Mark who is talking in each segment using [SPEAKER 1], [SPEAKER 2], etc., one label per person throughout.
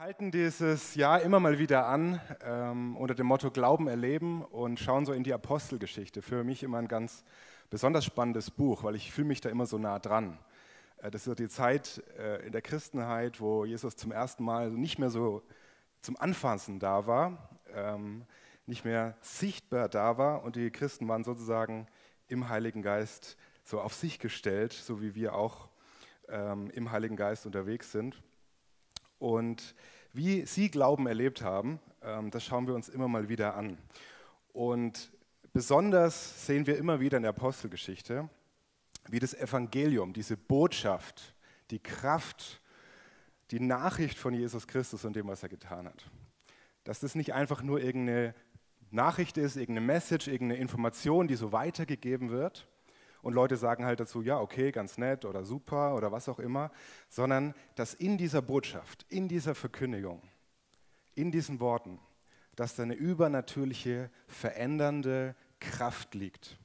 [SPEAKER 1] halten dieses Jahr immer mal wieder an ähm, unter dem Motto Glauben erleben und schauen so in die Apostelgeschichte. Für mich immer ein ganz besonders spannendes Buch, weil ich fühle mich da immer so nah dran. Äh, das ist die Zeit äh, in der Christenheit, wo Jesus zum ersten Mal nicht mehr so zum Anfassen da war, ähm, nicht mehr sichtbar da war und die Christen waren sozusagen im Heiligen Geist so auf sich gestellt, so wie wir auch ähm, im Heiligen Geist unterwegs sind. Und wie sie Glauben erlebt haben, ähm, das schauen wir uns immer mal wieder an. Und besonders sehen wir immer wieder in der Apostelgeschichte, wie das Evangelium, diese Botschaft, die Kraft, die Nachricht von Jesus Christus und dem, was er getan hat. Dass das nicht einfach nur irgendeine Nachricht ist, irgendeine Message, irgendeine Information, die so weitergegeben wird, und Leute sagen halt dazu, ja, okay, ganz nett oder super oder was auch immer, sondern dass in dieser Botschaft, in dieser Verkündigung, in diesen Worten, dass da eine übernatürliche, verändernde Kraft liegt.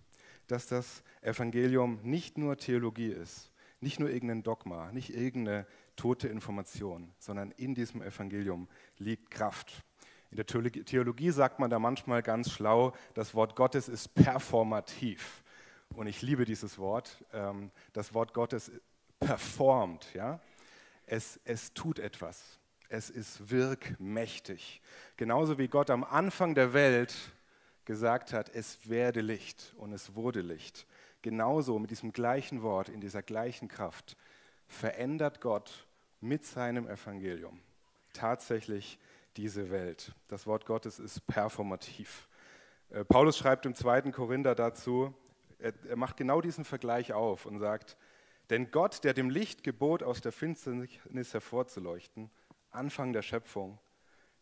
[SPEAKER 1] Dass das Evangelium nicht nur Theologie ist, nicht nur irgendein Dogma, nicht irgendeine tote Information, sondern in diesem Evangelium liegt Kraft. In der Theologie sagt man da manchmal ganz schlau, das Wort Gottes ist performativ. Und ich liebe dieses Wort. Ähm, das Wort Gottes performt. Ja? Es, es tut etwas. Es ist wirkmächtig. Genauso wie Gott am Anfang der Welt gesagt hat, es werde Licht und es wurde Licht. Genauso mit diesem gleichen Wort, in dieser gleichen Kraft, verändert Gott mit seinem Evangelium tatsächlich diese Welt. Das Wort Gottes ist performativ. Äh, Paulus schreibt im 2. Korinther dazu, er, er macht genau diesen Vergleich auf und sagt, denn Gott, der dem Licht gebot, aus der Finsternis hervorzuleuchten, Anfang der Schöpfung,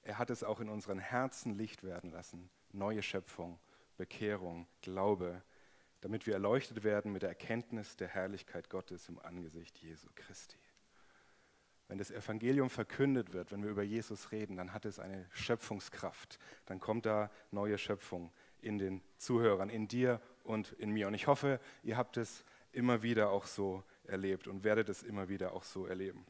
[SPEAKER 1] er hat es auch in unseren Herzen Licht werden lassen. Neue Schöpfung, Bekehrung, Glaube, damit wir erleuchtet werden mit der Erkenntnis der Herrlichkeit Gottes im Angesicht Jesu Christi. Wenn das Evangelium verkündet wird, wenn wir über Jesus reden, dann hat es eine Schöpfungskraft. Dann kommt da neue Schöpfung in den Zuhörern, in dir und in mir. Und ich hoffe, ihr habt es immer wieder auch so erlebt und werdet es immer wieder auch so erleben.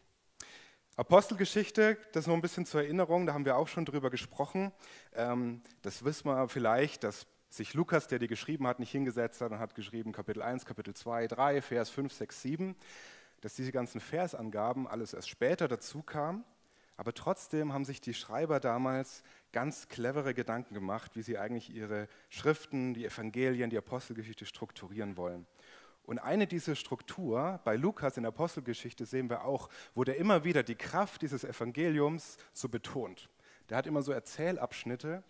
[SPEAKER 1] Apostelgeschichte, das nur ein bisschen zur Erinnerung, da haben wir auch schon drüber gesprochen. Ähm, das wissen wir vielleicht, dass sich Lukas, der die geschrieben hat, nicht hingesetzt hat und hat geschrieben Kapitel 1, Kapitel 2, 3, Vers 5, 6, 7, dass diese ganzen Versangaben alles erst später dazu kamen. Aber trotzdem haben sich die Schreiber damals ganz clevere Gedanken gemacht, wie sie eigentlich ihre Schriften, die Evangelien, die Apostelgeschichte strukturieren wollen. Und eine dieser Struktur bei Lukas in der Apostelgeschichte sehen wir auch, wo der immer wieder die Kraft dieses Evangeliums so betont. Der hat immer so Erzählabschnitte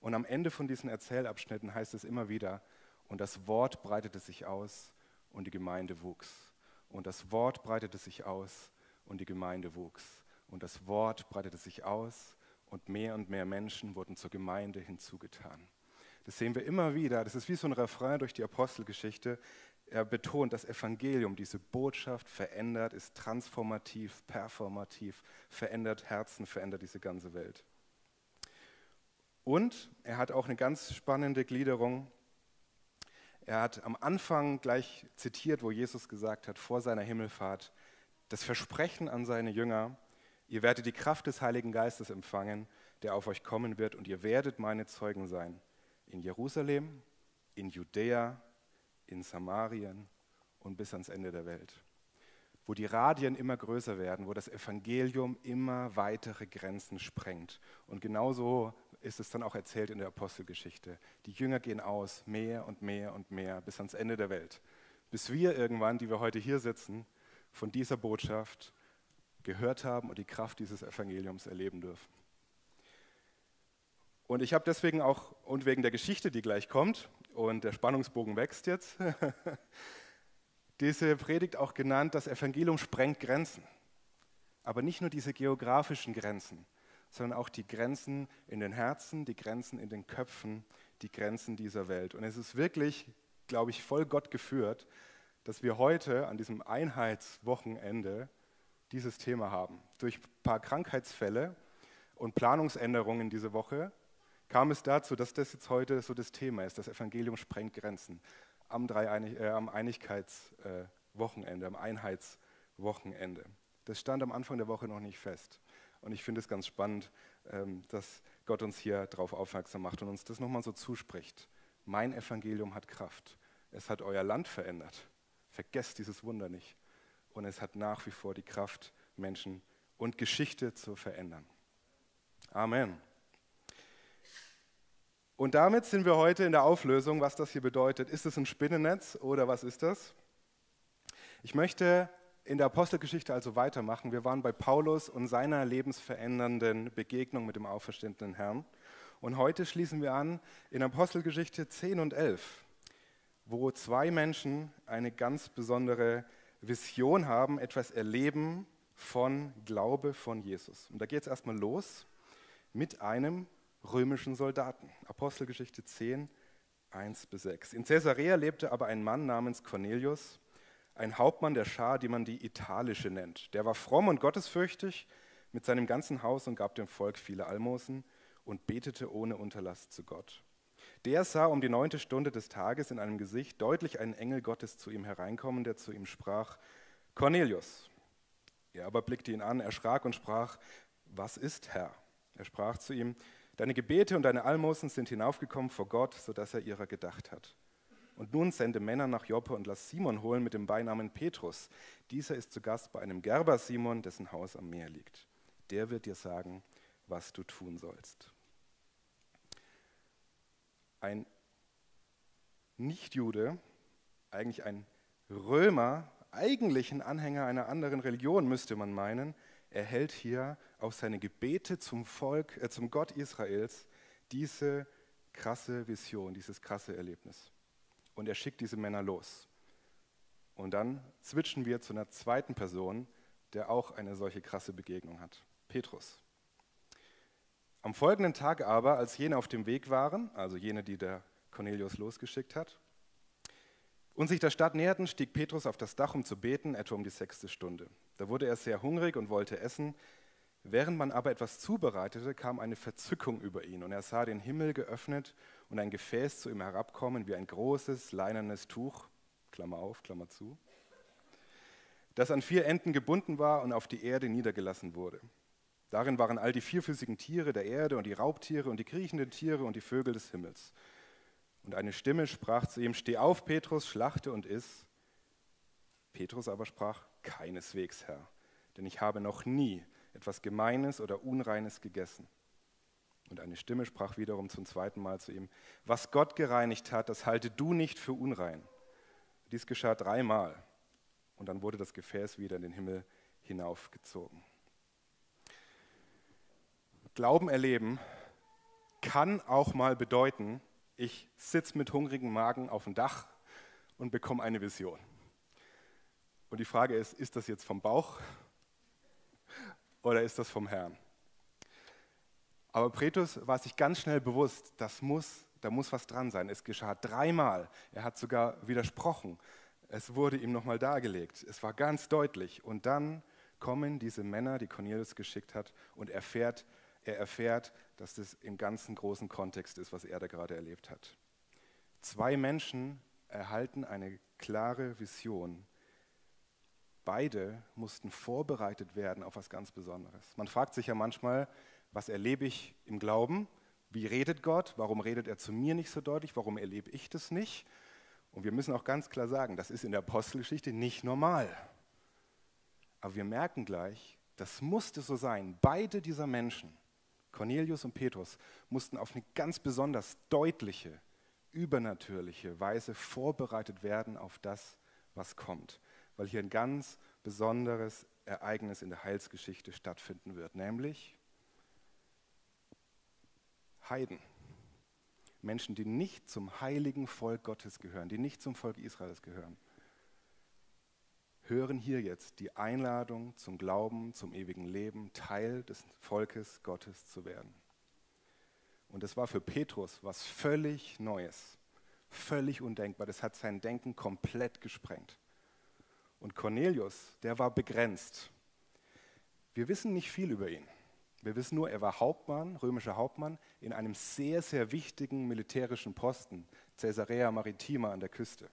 [SPEAKER 1] und am Ende von diesen Erzählabschnitten heißt es immer wieder, und das Wort breitete sich aus und die Gemeinde wuchs. Und das Wort breitete sich aus und die Gemeinde wuchs. Und das Wort breitete sich aus und mehr und mehr Menschen wurden zur Gemeinde hinzugetan. Das sehen wir immer wieder. Das ist wie so ein Refrain durch die Apostelgeschichte. Er betont, das Evangelium, diese Botschaft verändert, ist transformativ, performativ, verändert Herzen, verändert diese ganze Welt. Und er hat auch eine ganz spannende Gliederung. Er hat am Anfang gleich zitiert, wo Jesus gesagt hat, vor seiner Himmelfahrt, das Versprechen an seine Jünger, Ihr werdet die Kraft des Heiligen Geistes empfangen, der auf euch kommen wird, und ihr werdet meine Zeugen sein. In Jerusalem, in Judäa, in Samarien und bis ans Ende der Welt. Wo die Radien immer größer werden, wo das Evangelium immer weitere Grenzen sprengt. Und genauso ist es dann auch erzählt in der Apostelgeschichte. Die Jünger gehen aus, mehr und mehr und mehr, bis ans Ende der Welt. Bis wir irgendwann, die wir heute hier sitzen, von dieser Botschaft gehört haben und die Kraft dieses Evangeliums erleben dürfen. Und ich habe deswegen auch, und wegen der Geschichte, die gleich kommt, und der Spannungsbogen wächst jetzt, diese Predigt auch genannt, das Evangelium sprengt Grenzen. Aber nicht nur diese geografischen Grenzen, sondern auch die Grenzen in den Herzen, die Grenzen in den Köpfen, die Grenzen dieser Welt. Und es ist wirklich, glaube ich, voll Gott geführt, dass wir heute an diesem Einheitswochenende dieses Thema haben. Durch ein paar Krankheitsfälle und Planungsänderungen diese Woche kam es dazu, dass das jetzt heute so das Thema ist. Das Evangelium sprengt Grenzen am, Dreieinig äh, am Einigkeitswochenende, äh, am Einheitswochenende. Das stand am Anfang der Woche noch nicht fest. Und ich finde es ganz spannend, ähm, dass Gott uns hier darauf aufmerksam macht und uns das nochmal so zuspricht. Mein Evangelium hat Kraft. Es hat euer Land verändert. Vergesst dieses Wunder nicht. Und es hat nach wie vor die Kraft, Menschen und Geschichte zu verändern. Amen. Und damit sind wir heute in der Auflösung, was das hier bedeutet. Ist es ein Spinnennetz oder was ist das? Ich möchte in der Apostelgeschichte also weitermachen. Wir waren bei Paulus und seiner lebensverändernden Begegnung mit dem auferstandenen Herrn. Und heute schließen wir an in Apostelgeschichte 10 und 11, wo zwei Menschen eine ganz besondere Vision haben, etwas erleben von Glaube von Jesus. Und da geht es erstmal los mit einem römischen Soldaten. Apostelgeschichte 10, 1 bis 6. In Caesarea lebte aber ein Mann namens Cornelius, ein Hauptmann der Schar, die man die italische nennt. Der war fromm und gottesfürchtig mit seinem ganzen Haus und gab dem Volk viele Almosen und betete ohne Unterlass zu Gott. Der sah um die neunte Stunde des Tages in einem Gesicht deutlich einen Engel Gottes zu ihm hereinkommen, der zu ihm sprach, Cornelius. Er aber blickte ihn an, erschrak und sprach, was ist Herr? Er sprach zu ihm, deine Gebete und deine Almosen sind hinaufgekommen vor Gott, sodass er ihrer gedacht hat. Und nun sende Männer nach Joppe und lass Simon holen mit dem Beinamen Petrus. Dieser ist zu Gast bei einem Gerber Simon, dessen Haus am Meer liegt. Der wird dir sagen, was du tun sollst. Ein Nichtjude, eigentlich ein Römer, eigentlich ein Anhänger einer anderen Religion, müsste man meinen, erhält hier auf seine Gebete zum Volk, äh, zum Gott Israels diese krasse Vision, dieses krasse Erlebnis und er schickt diese Männer los. Und dann switchen wir zu einer zweiten Person, der auch eine solche krasse Begegnung hat, Petrus. Am folgenden Tag aber, als jene auf dem Weg waren, also jene, die der Cornelius losgeschickt hat, und sich der Stadt näherten, stieg Petrus auf das Dach, um zu beten, etwa um die sechste Stunde. Da wurde er sehr hungrig und wollte essen. Während man aber etwas zubereitete, kam eine Verzückung über ihn und er sah den Himmel geöffnet und ein Gefäß zu ihm herabkommen wie ein großes leinernes Tuch, Klammer auf, Klammer zu, das an vier Enden gebunden war und auf die Erde niedergelassen wurde. Darin waren all die vierfüßigen Tiere der Erde und die Raubtiere und die kriechenden Tiere und die Vögel des Himmels. Und eine Stimme sprach zu ihm, Steh auf, Petrus, schlachte und iss. Petrus aber sprach, Keineswegs, Herr, denn ich habe noch nie etwas Gemeines oder Unreines gegessen. Und eine Stimme sprach wiederum zum zweiten Mal zu ihm, was Gott gereinigt hat, das halte du nicht für unrein. Dies geschah dreimal und dann wurde das Gefäß wieder in den Himmel hinaufgezogen. Glauben erleben kann auch mal bedeuten, ich sitze mit hungrigem Magen auf dem Dach und bekomme eine Vision. Und die Frage ist, ist das jetzt vom Bauch oder ist das vom Herrn? Aber Petrus war sich ganz schnell bewusst, das muss, da muss was dran sein. Es geschah dreimal. Er hat sogar widersprochen. Es wurde ihm nochmal dargelegt. Es war ganz deutlich. Und dann kommen diese Männer, die Cornelius geschickt hat, und erfährt, er erfährt, dass das im ganzen großen Kontext ist, was er da gerade erlebt hat. Zwei Menschen erhalten eine klare Vision. Beide mussten vorbereitet werden auf was ganz Besonderes. Man fragt sich ja manchmal, was erlebe ich im Glauben? Wie redet Gott? Warum redet er zu mir nicht so deutlich? Warum erlebe ich das nicht? Und wir müssen auch ganz klar sagen, das ist in der Apostelgeschichte nicht normal. Aber wir merken gleich, das musste so sein. Beide dieser Menschen, Cornelius und Petrus, mussten auf eine ganz besonders deutliche, übernatürliche Weise vorbereitet werden auf das, was kommt. Weil hier ein ganz besonderes Ereignis in der Heilsgeschichte stattfinden wird, nämlich Heiden, Menschen, die nicht zum heiligen Volk Gottes gehören, die nicht zum Volk Israels gehören, hören hier jetzt die Einladung zum Glauben, zum ewigen Leben, Teil des Volkes Gottes zu werden. Und das war für Petrus was völlig Neues, völlig undenkbar. Das hat sein Denken komplett gesprengt. Und Cornelius, der war begrenzt. Wir wissen nicht viel über ihn. Wir wissen nur, er war Hauptmann, römischer Hauptmann, in einem sehr, sehr wichtigen militärischen Posten, Caesarea Maritima an der Küste.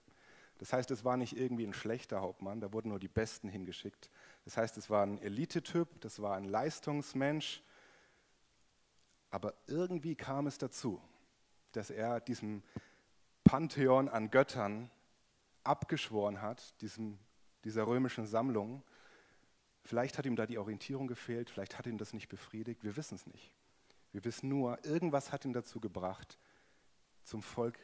[SPEAKER 1] Das heißt, es war nicht irgendwie ein schlechter Hauptmann, da wurden nur die Besten hingeschickt. Das heißt, es war ein Elitetyp, das war ein Leistungsmensch. Aber irgendwie kam es dazu, dass er diesem Pantheon an Göttern abgeschworen hat, diesem, dieser römischen Sammlung. Vielleicht hat ihm da die Orientierung gefehlt, vielleicht hat ihn das nicht befriedigt, wir wissen es nicht. Wir wissen nur, irgendwas hat ihn dazu gebracht, zum Volk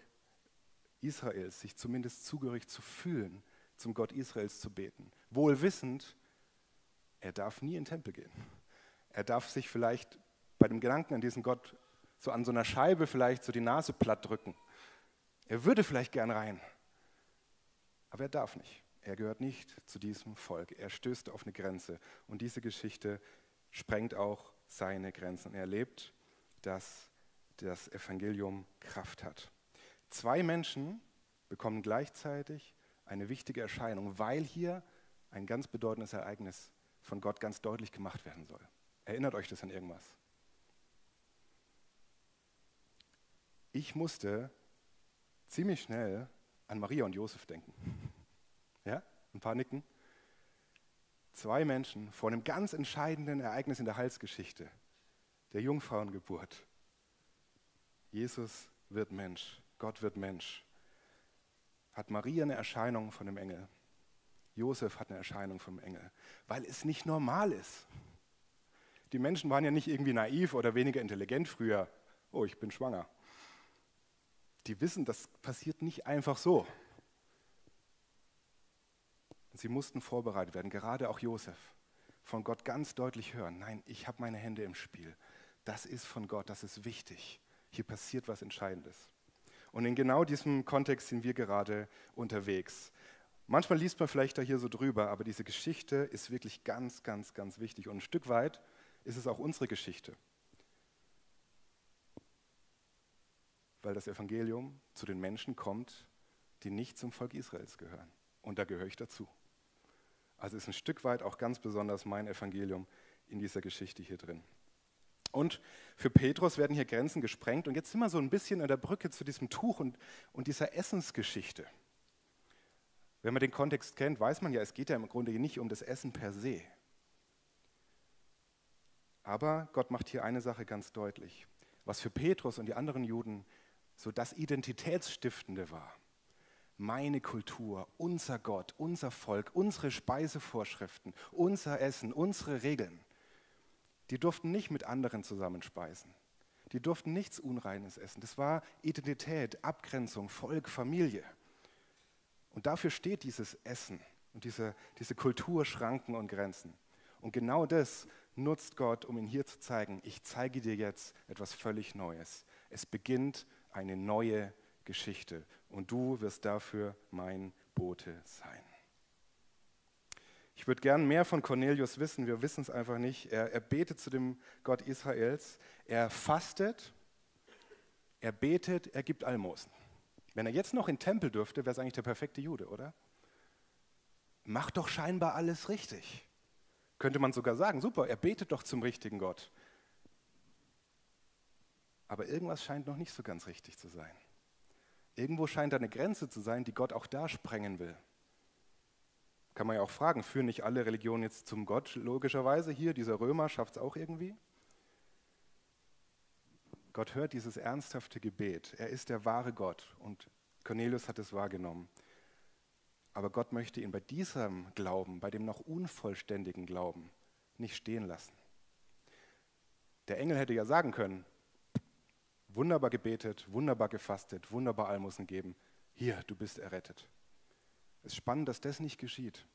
[SPEAKER 1] Israels, sich zumindest zugehörig zu fühlen, zum Gott Israels zu beten. Wohl wissend, er darf nie in den Tempel gehen. Er darf sich vielleicht bei dem Gedanken an diesen Gott so an so einer Scheibe vielleicht so die Nase platt drücken. Er würde vielleicht gern rein, aber er darf nicht. Er gehört nicht zu diesem Volk. Er stößt auf eine Grenze. Und diese Geschichte sprengt auch seine Grenzen. Er erlebt, dass das Evangelium Kraft hat. Zwei Menschen bekommen gleichzeitig eine wichtige Erscheinung, weil hier ein ganz bedeutendes Ereignis von Gott ganz deutlich gemacht werden soll. Erinnert euch das an irgendwas? Ich musste ziemlich schnell an Maria und Josef denken. Ja, ein paar Nicken. Zwei Menschen vor einem ganz entscheidenden Ereignis in der Heilsgeschichte, der Jungfrauengeburt. Jesus wird Mensch, Gott wird Mensch. Hat Maria eine Erscheinung von dem Engel. Josef hat eine Erscheinung vom Engel, weil es nicht normal ist. Die Menschen waren ja nicht irgendwie naiv oder weniger intelligent früher. Oh, ich bin schwanger. Die wissen, das passiert nicht einfach so. Sie mussten vorbereitet werden, gerade auch Josef. Von Gott ganz deutlich hören, nein, ich habe meine Hände im Spiel. Das ist von Gott, das ist wichtig. Hier passiert was Entscheidendes. Und in genau diesem Kontext sind wir gerade unterwegs. Manchmal liest man vielleicht da hier so drüber, aber diese Geschichte ist wirklich ganz, ganz, ganz wichtig. Und ein Stück weit ist es auch unsere Geschichte. Weil das Evangelium zu den Menschen kommt, die nicht zum Volk Israels gehören. Und da gehöre ich dazu. Also ist ein Stück weit auch ganz besonders mein Evangelium in dieser Geschichte hier drin. Und für Petrus werden hier Grenzen gesprengt. Und jetzt sind wir so ein bisschen an der Brücke zu diesem Tuch und, und dieser Essensgeschichte. Wenn man den Kontext kennt, weiß man ja, es geht ja im Grunde nicht um das Essen per se. Aber Gott macht hier eine Sache ganz deutlich. Was für Petrus und die anderen Juden so das Identitätsstiftende war. Meine Kultur, unser Gott, unser Volk, unsere Speisevorschriften, unser Essen, unsere Regeln, die durften nicht mit anderen zusammenspeisen. Die durften nichts Unreines essen. Das war Identität, Abgrenzung, Volk, Familie. Und dafür steht dieses Essen und diese, diese Kulturschranken und Grenzen. Und genau das nutzt Gott, um ihn hier zu zeigen, ich zeige dir jetzt etwas völlig Neues. Es beginnt eine neue Geschichte und du wirst dafür mein Bote sein. Ich würde gern mehr von Cornelius wissen, wir wissen es einfach nicht. Er, er betet zu dem Gott Israels, er fastet, er betet, er gibt Almosen. Wenn er jetzt noch in den Tempel dürfte, wäre es eigentlich der perfekte Jude, oder? Macht doch scheinbar alles richtig. Könnte man sogar sagen, super, er betet doch zum richtigen Gott. Aber irgendwas scheint noch nicht so ganz richtig zu sein. Irgendwo scheint da eine Grenze zu sein, die Gott auch da sprengen will. Kann man ja auch fragen, führen nicht alle Religionen jetzt zum Gott? Logischerweise hier, dieser Römer schafft es auch irgendwie. Gott hört dieses ernsthafte Gebet. Er ist der wahre Gott und Cornelius hat es wahrgenommen. Aber Gott möchte ihn bei diesem Glauben, bei dem noch unvollständigen Glauben, nicht stehen lassen. Der Engel hätte ja sagen können, wunderbar gebetet, wunderbar gefastet, wunderbar Almosen geben, hier, du bist errettet. Es ist spannend, dass das nicht geschieht.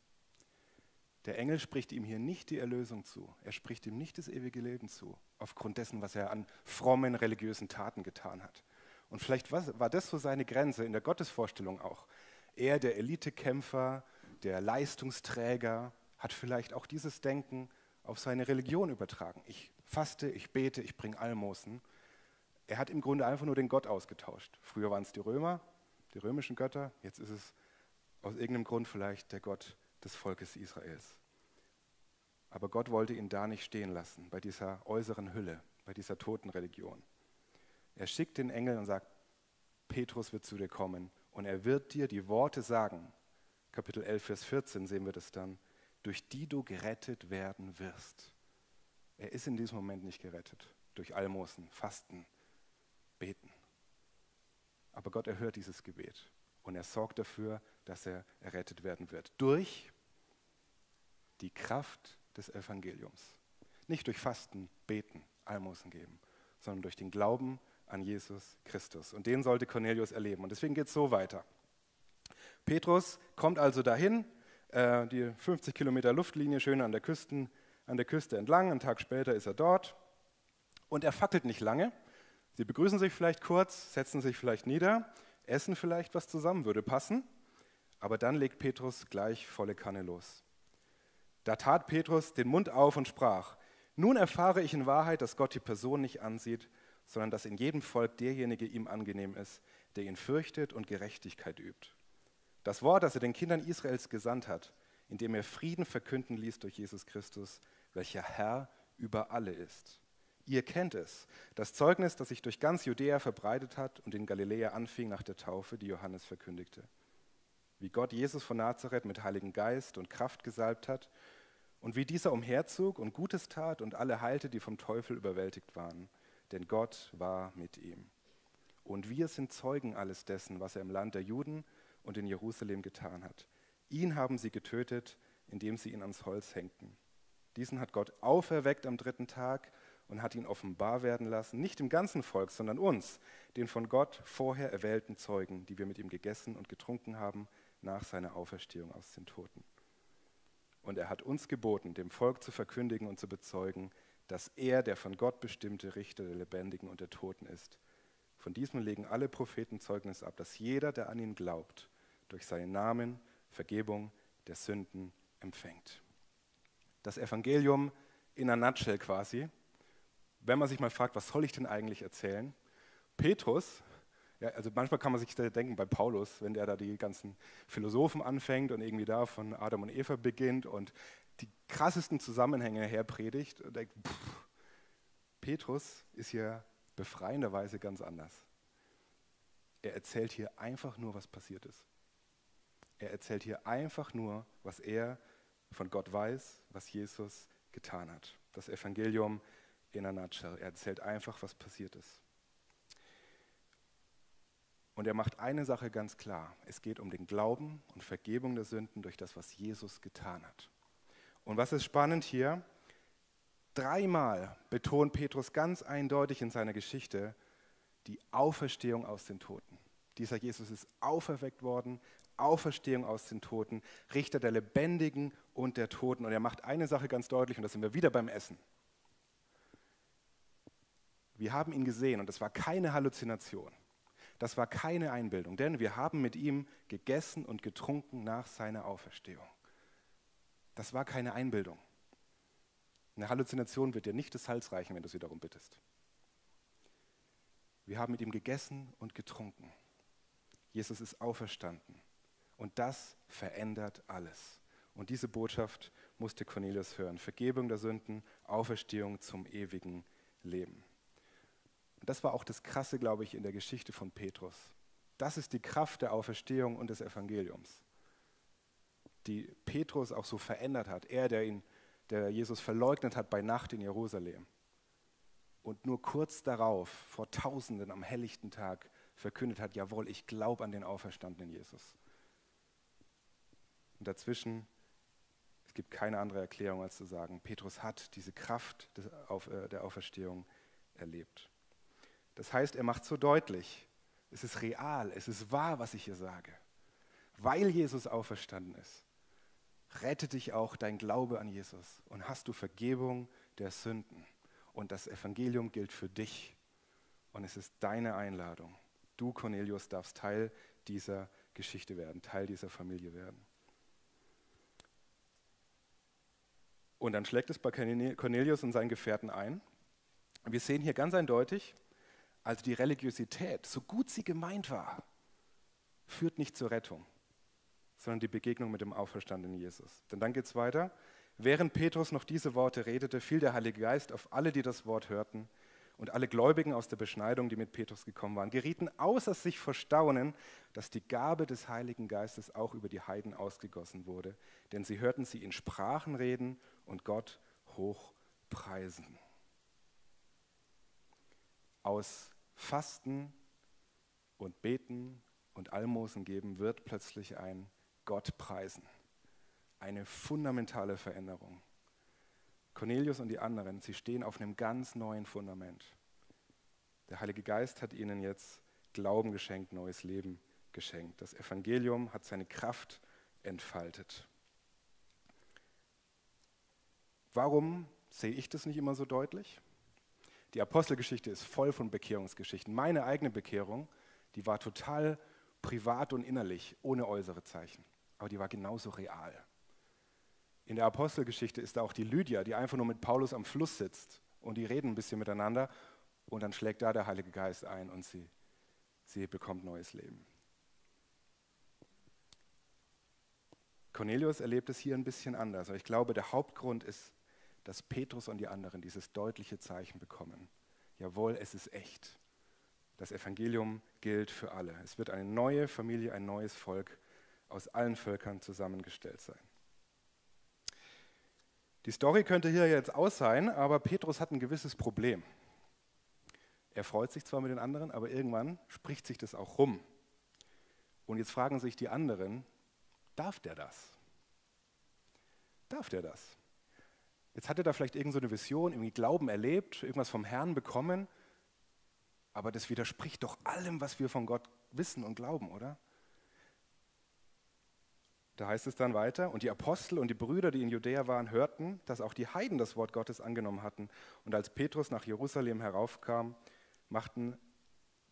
[SPEAKER 1] Der Engel spricht ihm hier nicht die Erlösung zu. Er spricht ihm nicht das ewige Leben zu, aufgrund dessen, was er an frommen religiösen Taten getan hat. Und vielleicht war das so seine Grenze in der Gottesvorstellung auch. Er, der Elitekämpfer, der Leistungsträger, hat vielleicht auch dieses Denken auf seine Religion übertragen. Ich faste, ich bete, ich bringe Almosen. Er hat im Grunde einfach nur den Gott ausgetauscht. Früher waren es die Römer, die römischen Götter, jetzt ist es aus irgendeinem Grund vielleicht der Gott des Volkes Israels. Aber Gott wollte ihn da nicht stehen lassen, bei dieser äußeren Hülle, bei dieser toten Religion. Er schickt den Engel und sagt, Petrus wird zu dir kommen und er wird dir die Worte sagen. Kapitel 11, Vers 14 sehen wir das dann, durch die du gerettet werden wirst. Er ist in diesem Moment nicht gerettet durch Almosen, Fasten, Beten. Aber Gott erhört dieses Gebet und er sorgt dafür, dass er errettet werden wird. Durch die Kraft des Evangeliums. Nicht durch Fasten, Beten, Almosen geben, sondern durch den Glauben an Jesus Christus. Und den sollte Cornelius erleben. Und deswegen geht es so weiter. Petrus kommt also dahin, äh, die 50 Kilometer Luftlinie schön an der, Küsten, an der Küste entlang. Einen Tag später ist er dort. Und er fackelt nicht lange. Sie begrüßen sich vielleicht kurz, setzen sich vielleicht nieder, essen vielleicht was zusammen, würde passen. Aber dann legt Petrus gleich volle Kanne los. Da tat Petrus den Mund auf und sprach, nun erfahre ich in Wahrheit, dass Gott die Person nicht ansieht, sondern dass in jedem Volk derjenige ihm angenehm ist, der ihn fürchtet und Gerechtigkeit übt. Das Wort, das er den Kindern Israels gesandt hat, indem er Frieden verkünden ließ durch Jesus Christus, welcher Herr über alle ist. Ihr kennt es, das Zeugnis, das sich durch ganz Judäa verbreitet hat und in Galiläa anfing nach der Taufe, die Johannes verkündigte. Wie Gott Jesus von Nazareth mit Heiligen Geist und Kraft gesalbt hat und wie dieser umherzog und Gutes tat und alle heilte, die vom Teufel überwältigt waren, denn Gott war mit ihm. Und wir sind Zeugen alles dessen, was er im Land der Juden und in Jerusalem getan hat. Ihn haben sie getötet, indem sie ihn ans Holz hängten. Diesen hat Gott auferweckt am dritten Tag und hat ihn offenbar werden lassen, nicht dem ganzen Volk, sondern uns, den von Gott vorher erwählten Zeugen, die wir mit ihm gegessen und getrunken haben nach seiner Auferstehung aus den Toten. Und er hat uns geboten, dem Volk zu verkündigen und zu bezeugen, dass er der von Gott bestimmte Richter der Lebendigen und der Toten ist. Von diesem legen alle Propheten Zeugnis ab, dass jeder, der an ihn glaubt, durch seinen Namen Vergebung der Sünden empfängt. Das Evangelium in einer Nutshell quasi. Wenn man sich mal fragt, was soll ich denn eigentlich erzählen? Petrus, ja, also manchmal kann man sich denken bei Paulus, wenn der da die ganzen Philosophen anfängt und irgendwie da von Adam und Eva beginnt und die krassesten Zusammenhänge herpredigt und denkt, pff, Petrus ist hier befreienderweise ganz anders. Er erzählt hier einfach nur, was passiert ist. Er erzählt hier einfach nur, was er von Gott weiß, was Jesus getan hat. Das Evangelium in einer Nutshell. Er erzählt einfach, was passiert ist. Und er macht eine Sache ganz klar. Es geht um den Glauben und Vergebung der Sünden durch das, was Jesus getan hat. Und was ist spannend hier? Dreimal betont Petrus ganz eindeutig in seiner Geschichte die Auferstehung aus den Toten. Dieser Jesus ist auferweckt worden, Auferstehung aus den Toten, Richter der Lebendigen und der Toten. Und er macht eine Sache ganz deutlich, und da sind wir wieder beim Essen. Wir haben ihn gesehen und das war keine Halluzination. Das war keine Einbildung, denn wir haben mit ihm gegessen und getrunken nach seiner Auferstehung. Das war keine Einbildung. Eine Halluzination wird dir nicht das Salz reichen, wenn du sie darum bittest. Wir haben mit ihm gegessen und getrunken. Jesus ist auferstanden. Und das verändert alles. Und diese Botschaft musste Cornelius hören. Vergebung der Sünden, Auferstehung zum ewigen Leben. Das war auch das Krasse, glaube ich, in der Geschichte von Petrus. Das ist die Kraft der Auferstehung und des Evangeliums, die Petrus auch so verändert hat. Er, der, ihn, der Jesus verleugnet hat bei Nacht in Jerusalem. Und nur kurz darauf, vor Tausenden am helllichten Tag, verkündet hat, jawohl, ich glaube an den auferstandenen Jesus. Und dazwischen, es gibt keine andere Erklärung, als zu sagen, Petrus hat diese Kraft äh, der Auferstehung erlebt. Das heißt, er macht so deutlich, es ist real, es ist wahr, was ich hier sage. Weil Jesus auferstanden ist, rettet dich auch dein Glaube an Jesus und hast du Vergebung der Sünden. Und das Evangelium gilt für dich. Und es ist deine Einladung. Du, Cornelius, darfst Teil dieser Geschichte werden, Teil dieser Familie werden. Und dann schlägt es bei Cornelius und seinen Gefährten ein. Wir sehen hier ganz eindeutig, also die Religiosität, so gut sie gemeint war, führt nicht zur Rettung, sondern die Begegnung mit dem auferstandenen Jesus. Denn dann geht es weiter. Während Petrus noch diese Worte redete, fiel der Heilige Geist auf alle, die das Wort hörten. und alle Gläubigen aus der Beschneidung, die mit Petrus gekommen waren, gerieten außer sich vor Staunen, dass die Gabe des Heiligen Geistes auch über die Heiden ausgegossen wurde, denn sie hörten sie in Sprachen reden und Gott hoch preisen. Aus Fasten und Beten und Almosen geben wird plötzlich ein Gott preisen. Eine fundamentale Veränderung. Cornelius und die anderen, sie stehen auf einem ganz neuen Fundament. Der Heilige Geist hat ihnen jetzt Glauben geschenkt, neues Leben geschenkt. Das Evangelium hat seine Kraft entfaltet. Warum sehe ich das nicht immer so deutlich? Die Apostelgeschichte ist voll von Bekehrungsgeschichten. Meine eigene Bekehrung, die war total privat und innerlich, ohne äußere Zeichen. Aber die war genauso real. In der Apostelgeschichte ist da auch die Lydia, die einfach nur mit Paulus am Fluss sitzt und die reden ein bisschen miteinander und dann schlägt da der Heilige Geist ein und sie, sie bekommt neues Leben. Cornelius erlebt es hier ein bisschen anders, aber ich glaube, der Hauptgrund ist, dass Petrus und die anderen dieses deutliche Zeichen bekommen. Jawohl, es ist echt. Das Evangelium gilt für alle. Es wird eine neue Familie, ein neues Volk aus allen Völkern zusammengestellt sein. Die Story könnte hier jetzt aus sein, aber Petrus hat ein gewisses Problem. Er freut sich zwar mit den anderen, aber irgendwann spricht sich das auch rum. Und jetzt fragen sich die anderen, darf der das? Darf der das? Jetzt hat er da vielleicht irgendeine so Vision, irgendwie Glauben erlebt, irgendwas vom Herrn bekommen, aber das widerspricht doch allem, was wir von Gott wissen und glauben, oder? Da heißt es dann weiter, und die Apostel und die Brüder, die in Judäa waren, hörten, dass auch die Heiden das Wort Gottes angenommen hatten. Und als Petrus nach Jerusalem heraufkam, machten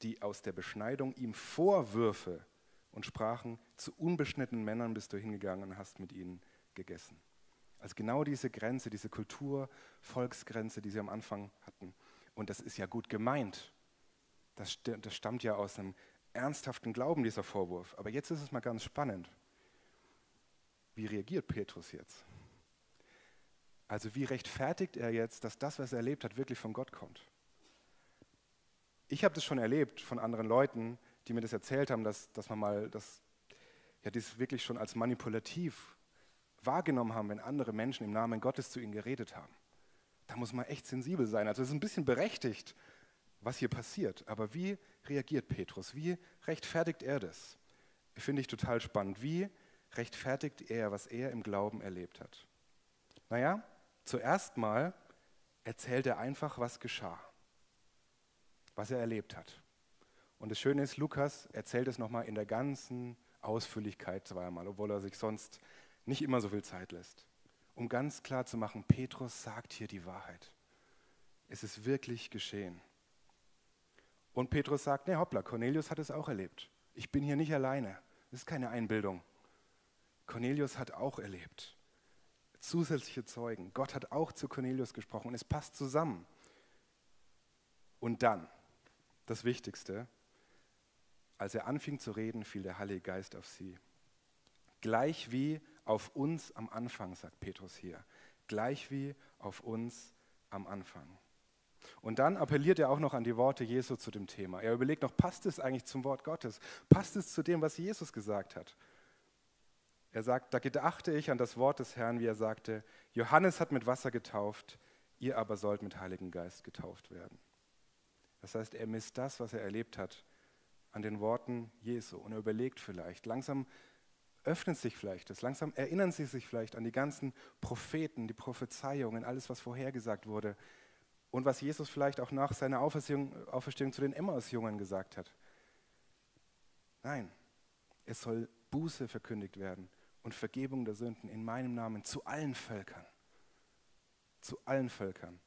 [SPEAKER 1] die aus der Beschneidung ihm Vorwürfe und sprachen, zu unbeschnittenen Männern bist du hingegangen und hast mit ihnen gegessen. Also genau diese Grenze, diese Kultur, Volksgrenze, die sie am Anfang hatten. Und das ist ja gut gemeint. Das, das stammt ja aus einem ernsthaften Glauben, dieser Vorwurf. Aber jetzt ist es mal ganz spannend. Wie reagiert Petrus jetzt? Also wie rechtfertigt er jetzt, dass das, was er erlebt hat, wirklich von Gott kommt? Ich habe das schon erlebt von anderen Leuten, die mir das erzählt haben, dass, dass man mal das, ja, das wirklich schon als manipulativ wahrgenommen haben, wenn andere Menschen im Namen Gottes zu ihnen geredet haben. Da muss man echt sensibel sein. Also es ist ein bisschen berechtigt, was hier passiert. Aber wie reagiert Petrus? Wie rechtfertigt er das? Finde ich total spannend. Wie rechtfertigt er, was er im Glauben erlebt hat? Naja, zuerst mal erzählt er einfach, was geschah, was er erlebt hat. Und das Schöne ist, Lukas erzählt es nochmal in der ganzen Ausführlichkeit zweimal, obwohl er sich sonst nicht immer so viel Zeit lässt, um ganz klar zu machen, Petrus sagt hier die Wahrheit. Es ist wirklich geschehen. Und Petrus sagt, ne hoppla, Cornelius hat es auch erlebt. Ich bin hier nicht alleine. Es ist keine Einbildung. Cornelius hat auch erlebt. Zusätzliche Zeugen. Gott hat auch zu Cornelius gesprochen und es passt zusammen. Und dann, das Wichtigste, als er anfing zu reden, fiel der Heilige Geist auf sie. Gleich wie auf uns am Anfang, sagt Petrus hier. Gleich wie auf uns am Anfang. Und dann appelliert er auch noch an die Worte Jesu zu dem Thema. Er überlegt noch, passt es eigentlich zum Wort Gottes? Passt es zu dem, was Jesus gesagt hat? Er sagt, da gedachte ich an das Wort des Herrn, wie er sagte, Johannes hat mit Wasser getauft, ihr aber sollt mit Heiligen Geist getauft werden. Das heißt, er misst das, was er erlebt hat, an den Worten Jesu und er überlegt vielleicht, langsam öffnet sich vielleicht das, langsam erinnern sie sich vielleicht an die ganzen Propheten, die Prophezeiungen, alles, was vorhergesagt wurde und was Jesus vielleicht auch nach seiner Auferstehung, Auferstehung zu den Emmaus-Jüngern gesagt hat. Nein, es soll Buße verkündigt werden und Vergebung der Sünden in meinem Namen zu allen Völkern. Zu allen Völkern.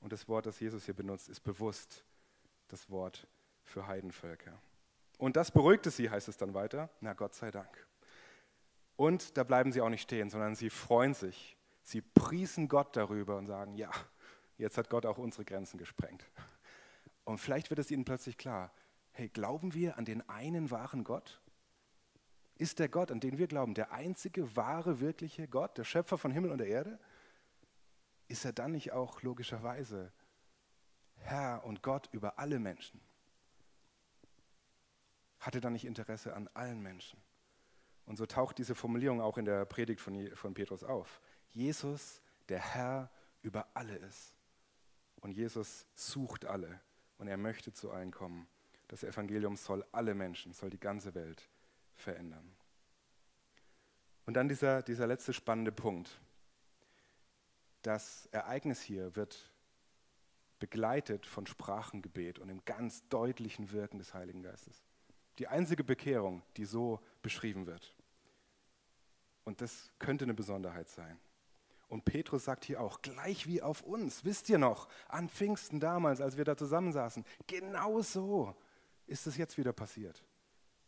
[SPEAKER 1] Und das Wort, das Jesus hier benutzt, ist bewusst das Wort für Heidenvölker. Und das beruhigte sie, heißt es dann weiter. Na Gott sei Dank. Und da bleiben sie auch nicht stehen, sondern sie freuen sich. Sie priesen Gott darüber und sagen, ja, jetzt hat Gott auch unsere Grenzen gesprengt. Und vielleicht wird es ihnen plötzlich klar, hey, glauben wir an den einen wahren Gott? Ist der Gott, an den wir glauben, der einzige wahre, wirkliche Gott, der Schöpfer von Himmel und der Erde? Ist er dann nicht auch logischerweise Herr und Gott über alle Menschen. Hatte da nicht Interesse an allen Menschen? Und so taucht diese Formulierung auch in der Predigt von, von Petrus auf. Jesus, der Herr über alle ist. Und Jesus sucht alle und er möchte zu allen kommen. Das Evangelium soll alle Menschen, soll die ganze Welt verändern. Und dann dieser, dieser letzte spannende Punkt. Das Ereignis hier wird begleitet von Sprachengebet und dem ganz deutlichen Wirken des Heiligen Geistes. Die einzige Bekehrung, die so beschrieben wird. Und das könnte eine Besonderheit sein. Und Petrus sagt hier auch, gleich wie auf uns, wisst ihr noch, an Pfingsten damals, als wir da zusammensaßen, genau so ist es jetzt wieder passiert.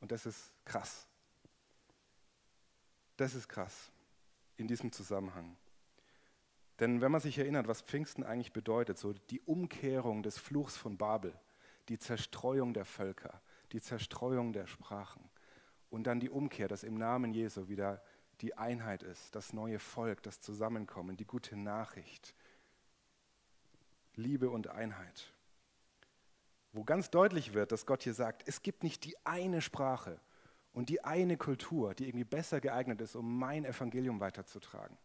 [SPEAKER 1] Und das ist krass. Das ist krass in diesem Zusammenhang. Denn wenn man sich erinnert, was Pfingsten eigentlich bedeutet, so die Umkehrung des Fluchs von Babel, die Zerstreuung der Völker, die Zerstreuung der Sprachen und dann die Umkehr, dass im Namen Jesu wieder die Einheit ist, das neue Volk, das Zusammenkommen, die gute Nachricht, Liebe und Einheit. Wo ganz deutlich wird, dass Gott hier sagt, es gibt nicht die eine Sprache und die eine Kultur, die irgendwie besser geeignet ist, um mein Evangelium weiterzutragen.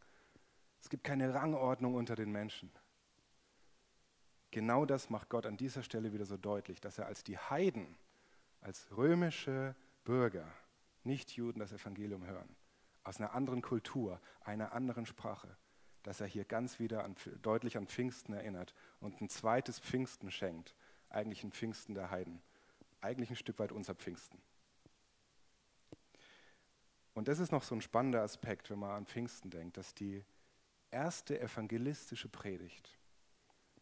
[SPEAKER 1] Es gibt keine Rangordnung unter den Menschen. Genau das macht Gott an dieser Stelle wieder so deutlich, dass er als die Heiden, als römische Bürger, nicht Juden das Evangelium hören, aus einer anderen Kultur, einer anderen Sprache, dass er hier ganz wieder an, deutlich an Pfingsten erinnert und ein zweites Pfingsten schenkt, eigentlich ein Pfingsten der Heiden, eigentlich ein Stück weit unser Pfingsten. Und das ist noch so ein spannender Aspekt, wenn man an Pfingsten denkt, dass die erste evangelistische Predigt,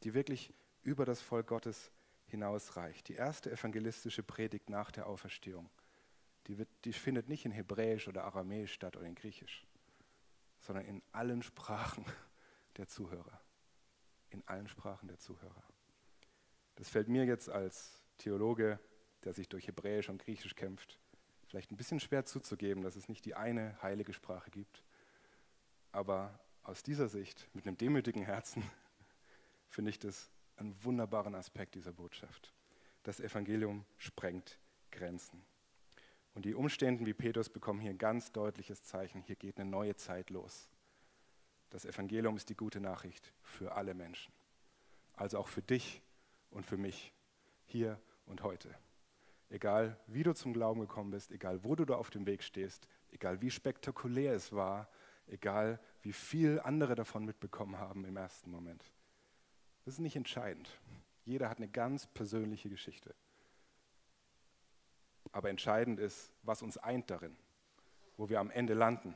[SPEAKER 1] die wirklich über das Volk Gottes hinausreicht, die erste evangelistische Predigt nach der Auferstehung, die, wird, die findet nicht in Hebräisch oder Aramäisch statt oder in Griechisch, sondern in allen Sprachen der Zuhörer. In allen Sprachen der Zuhörer. Das fällt mir jetzt als Theologe, der sich durch Hebräisch und Griechisch kämpft, vielleicht ein bisschen schwer zuzugeben, dass es nicht die eine heilige Sprache gibt. Aber aus dieser Sicht, mit einem demütigen Herzen, finde ich das einen wunderbaren Aspekt dieser Botschaft. Das Evangelium sprengt Grenzen. Und die Umstehenden wie Petrus bekommen hier ein ganz deutliches Zeichen. Hier geht eine neue Zeit los. Das Evangelium ist die gute Nachricht für alle Menschen. Also auch für dich und für mich, hier und heute. Egal wie du zum Glauben gekommen bist, egal wo du da auf dem Weg stehst, egal wie spektakulär es war, egal wie viel andere davon mitbekommen haben im ersten Moment. Das ist nicht entscheidend. Jeder hat eine ganz persönliche Geschichte. Aber entscheidend ist, was uns eint darin, wo wir am Ende landen,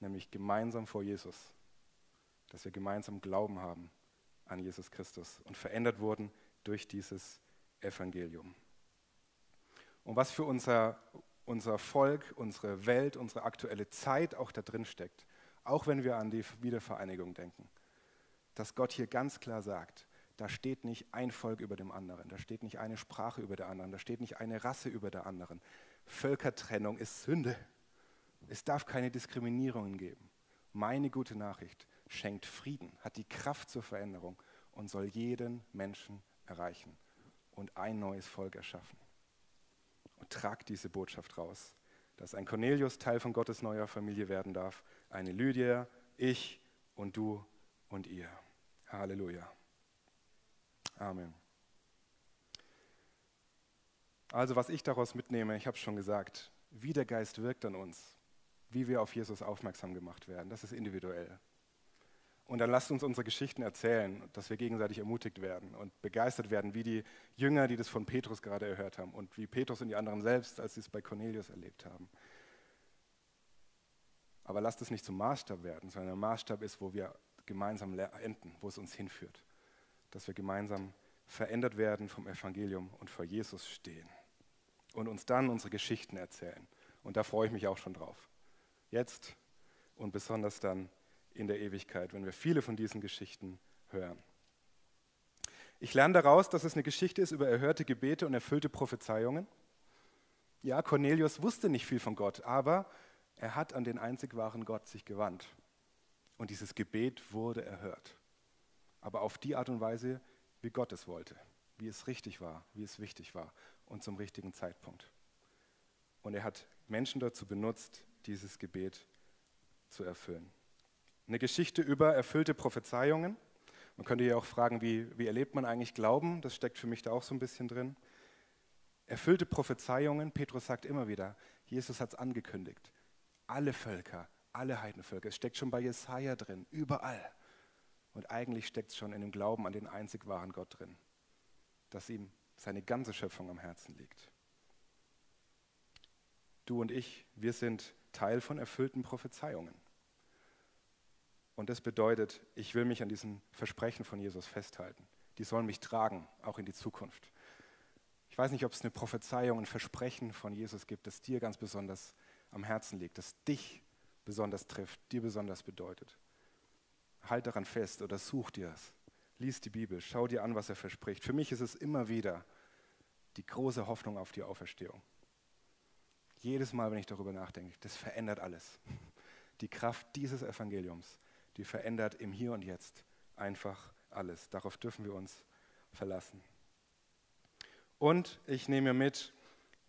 [SPEAKER 1] nämlich gemeinsam vor Jesus, dass wir gemeinsam Glauben haben an Jesus Christus und verändert wurden durch dieses Evangelium. Und was für unser, unser Volk, unsere Welt, unsere aktuelle Zeit auch da drin steckt, auch wenn wir an die Wiedervereinigung denken, dass Gott hier ganz klar sagt, da steht nicht ein Volk über dem anderen, da steht nicht eine Sprache über der anderen, da steht nicht eine Rasse über der anderen. Völkertrennung ist Sünde. Es darf keine Diskriminierungen geben. Meine gute Nachricht schenkt Frieden, hat die Kraft zur Veränderung und soll jeden Menschen erreichen und ein neues Volk erschaffen. Und tragt diese Botschaft raus, dass ein Cornelius Teil von Gottes neuer Familie werden darf, eine Lydia, ich und du und ihr. Halleluja. Amen. Also was ich daraus mitnehme, ich habe es schon gesagt, wie der Geist wirkt an uns, wie wir auf Jesus aufmerksam gemacht werden, das ist individuell. Und dann lasst uns unsere Geschichten erzählen, dass wir gegenseitig ermutigt werden und begeistert werden, wie die Jünger, die das von Petrus gerade erhört haben und wie Petrus und die anderen selbst, als sie es bei Cornelius erlebt haben. Aber lasst es nicht zum Maßstab werden, sondern der Maßstab ist, wo wir gemeinsam enden, wo es uns hinführt dass wir gemeinsam verändert werden vom Evangelium und vor Jesus stehen und uns dann unsere Geschichten erzählen. Und da freue ich mich auch schon drauf. Jetzt und besonders dann in der Ewigkeit, wenn wir viele von diesen Geschichten hören. Ich lerne daraus, dass es eine Geschichte ist über erhörte Gebete und erfüllte Prophezeiungen. Ja, Cornelius wusste nicht viel von Gott, aber er hat an den einzig wahren Gott sich gewandt. Und dieses Gebet wurde erhört aber auf die Art und Weise, wie Gott es wollte, wie es richtig war, wie es wichtig war und zum richtigen Zeitpunkt. Und er hat Menschen dazu benutzt, dieses Gebet zu erfüllen. Eine Geschichte über erfüllte Prophezeiungen. Man könnte ja auch fragen, wie, wie erlebt man eigentlich Glauben? Das steckt für mich da auch so ein bisschen drin. Erfüllte Prophezeiungen, Petrus sagt immer wieder, Jesus hat es angekündigt. Alle Völker, alle Heidenvölker, es steckt schon bei Jesaja drin, überall. Und eigentlich steckt es schon in dem Glauben an den einzig wahren Gott drin, dass ihm seine ganze Schöpfung am Herzen liegt. Du und ich, wir sind Teil von erfüllten Prophezeiungen. Und das bedeutet, ich will mich an diesen Versprechen von Jesus festhalten. Die sollen mich tragen, auch in die Zukunft. Ich weiß nicht, ob es eine Prophezeiung, ein Versprechen von Jesus gibt, das dir ganz besonders am Herzen liegt, das dich besonders trifft, dir besonders bedeutet. Halt daran fest oder such dir es. Lies die Bibel, schau dir an, was er verspricht. Für mich ist es immer wieder die große Hoffnung auf die Auferstehung. Jedes Mal, wenn ich darüber nachdenke, das verändert alles. Die Kraft dieses Evangeliums, die verändert im Hier und Jetzt einfach alles. Darauf dürfen wir uns verlassen. Und ich nehme mit,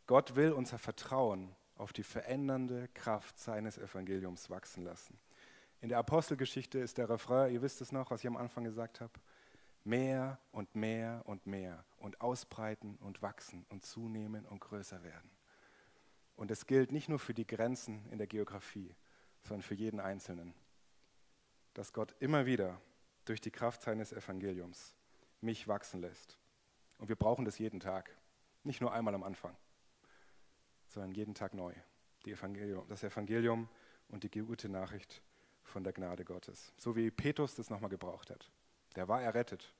[SPEAKER 1] Gott will unser Vertrauen auf die verändernde Kraft seines Evangeliums wachsen lassen. In der Apostelgeschichte ist der Refrain, ihr wisst es noch, was ich am Anfang gesagt habe, mehr und mehr und mehr und ausbreiten und wachsen und zunehmen und größer werden. Und es gilt nicht nur für die Grenzen in der Geografie, sondern für jeden Einzelnen, dass Gott immer wieder durch die Kraft seines Evangeliums mich wachsen lässt. Und wir brauchen das jeden Tag, nicht nur einmal am Anfang, sondern jeden Tag neu. Evangelium, das Evangelium und die gute Nachricht von der Gnade Gottes. So wie Petrus das nochmal gebraucht hat. Der war errettet,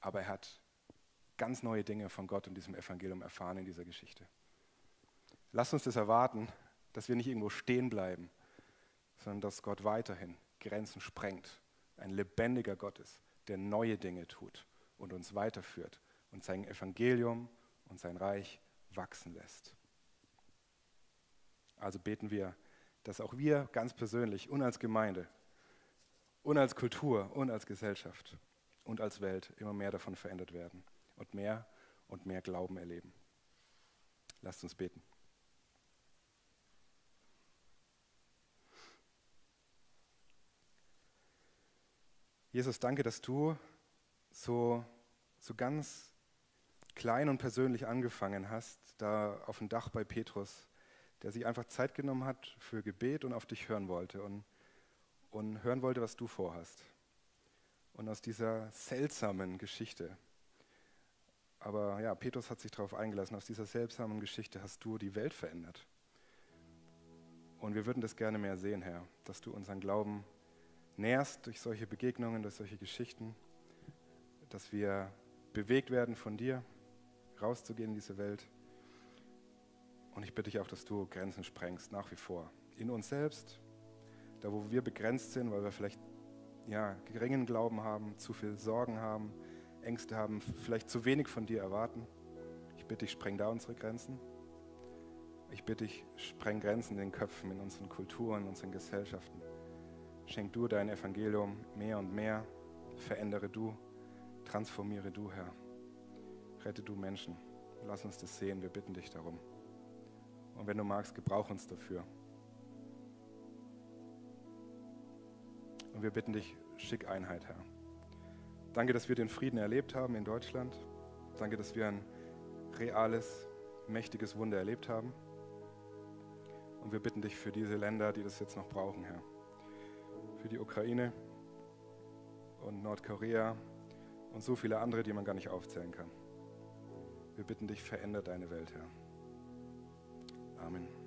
[SPEAKER 1] aber er hat ganz neue Dinge von Gott und diesem Evangelium erfahren in dieser Geschichte. Lass uns das erwarten, dass wir nicht irgendwo stehen bleiben, sondern dass Gott weiterhin Grenzen sprengt, ein lebendiger Gott ist, der neue Dinge tut und uns weiterführt und sein Evangelium und sein Reich wachsen lässt. Also beten wir, dass auch wir ganz persönlich und als Gemeinde und als Kultur und als Gesellschaft und als Welt immer mehr davon verändert werden und mehr und mehr Glauben erleben. Lasst uns beten. Jesus, danke, dass du so, so ganz klein und persönlich angefangen hast, da auf dem Dach bei Petrus, der sich einfach Zeit genommen hat für Gebet und auf dich hören wollte und, und hören wollte, was du vorhast. Und aus dieser seltsamen Geschichte, aber ja, Petrus hat sich darauf eingelassen, aus dieser seltsamen Geschichte hast du die Welt verändert. Und wir würden das gerne mehr sehen, Herr, dass du unseren Glauben nährst durch solche Begegnungen, durch solche Geschichten, dass wir bewegt werden von dir, rauszugehen in diese Welt. Und ich bitte dich auch, dass du Grenzen sprengst, nach wie vor. In uns selbst, da wo wir begrenzt sind, weil wir vielleicht ja, geringen Glauben haben, zu viel Sorgen haben, Ängste haben, vielleicht zu wenig von dir erwarten. Ich bitte dich, spreng da unsere Grenzen. Ich bitte dich, spreng Grenzen in den Köpfen, in unseren Kulturen, in unseren Gesellschaften. Schenk du dein Evangelium mehr und mehr. Verändere du, transformiere du, Herr. Rette du Menschen. Lass uns das sehen, wir bitten dich darum. Und wenn du magst, gebrauch uns dafür. Und wir bitten dich, schick Einheit, Herr. Danke, dass wir den Frieden erlebt haben in Deutschland. Danke, dass wir ein reales, mächtiges Wunder erlebt haben. Und wir bitten dich für diese Länder, die das jetzt noch brauchen, Herr für die Ukraine und Nordkorea und so viele andere, die man gar nicht aufzählen kann. Wir bitten dich, verändere deine Welt, Herr. Amen.